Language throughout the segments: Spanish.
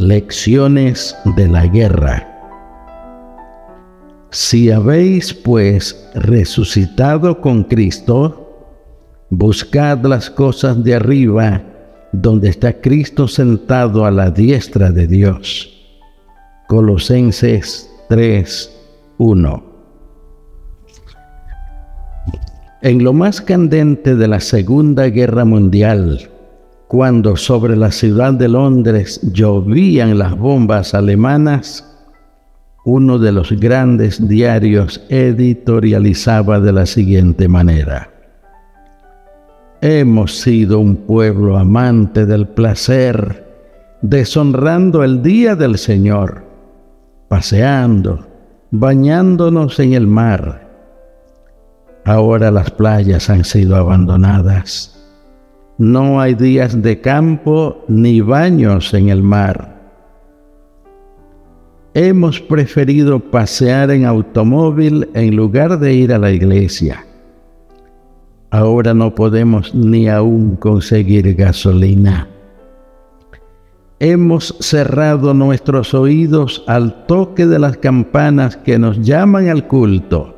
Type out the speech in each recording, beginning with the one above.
Lecciones de la guerra. Si habéis pues resucitado con Cristo, buscad las cosas de arriba, donde está Cristo sentado a la diestra de Dios. Colosenses 3, 1. En lo más candente de la Segunda Guerra Mundial, cuando sobre la ciudad de Londres llovían las bombas alemanas, uno de los grandes diarios editorializaba de la siguiente manera. Hemos sido un pueblo amante del placer, deshonrando el día del Señor, paseando, bañándonos en el mar. Ahora las playas han sido abandonadas no hay días de campo ni baños en el mar. Hemos preferido pasear en automóvil en lugar de ir a la iglesia. Ahora no podemos ni aún conseguir gasolina. Hemos cerrado nuestros oídos al toque de las campanas que nos llaman al culto.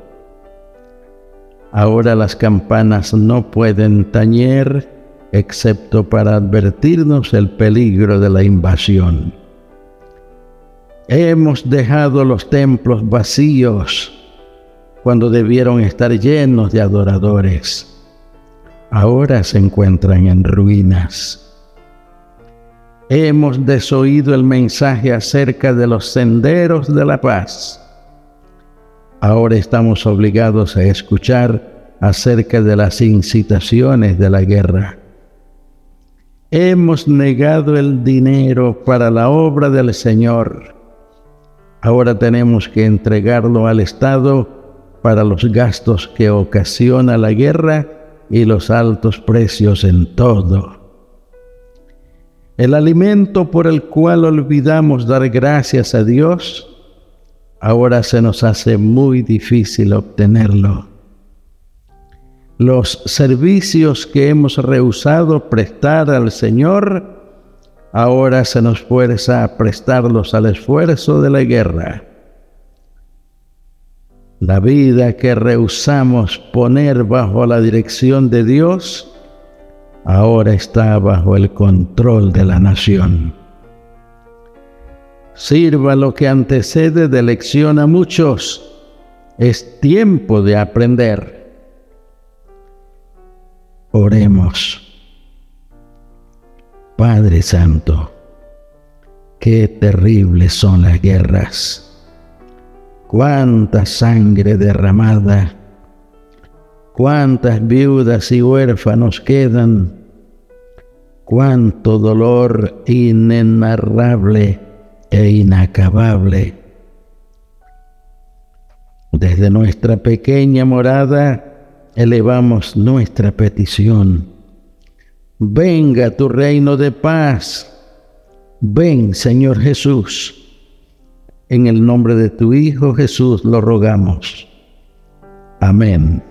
Ahora las campanas no pueden tañer excepto para advertirnos el peligro de la invasión. Hemos dejado los templos vacíos cuando debieron estar llenos de adoradores. Ahora se encuentran en ruinas. Hemos desoído el mensaje acerca de los senderos de la paz. Ahora estamos obligados a escuchar acerca de las incitaciones de la guerra. Hemos negado el dinero para la obra del Señor. Ahora tenemos que entregarlo al Estado para los gastos que ocasiona la guerra y los altos precios en todo. El alimento por el cual olvidamos dar gracias a Dios, ahora se nos hace muy difícil obtenerlo los servicios que hemos rehusado prestar al Señor, ahora se nos fuerza a prestarlos al esfuerzo de la guerra. La vida que rehusamos poner bajo la dirección de Dios, ahora está bajo el control de la nación. Sirva lo que antecede de lección a muchos. Es tiempo de aprender. Oremos. Padre Santo, qué terribles son las guerras, cuánta sangre derramada, cuántas viudas y huérfanos quedan, cuánto dolor inenarrable e inacabable. Desde nuestra pequeña morada, elevamos nuestra petición. Venga tu reino de paz. Ven, Señor Jesús. En el nombre de tu Hijo Jesús lo rogamos. Amén.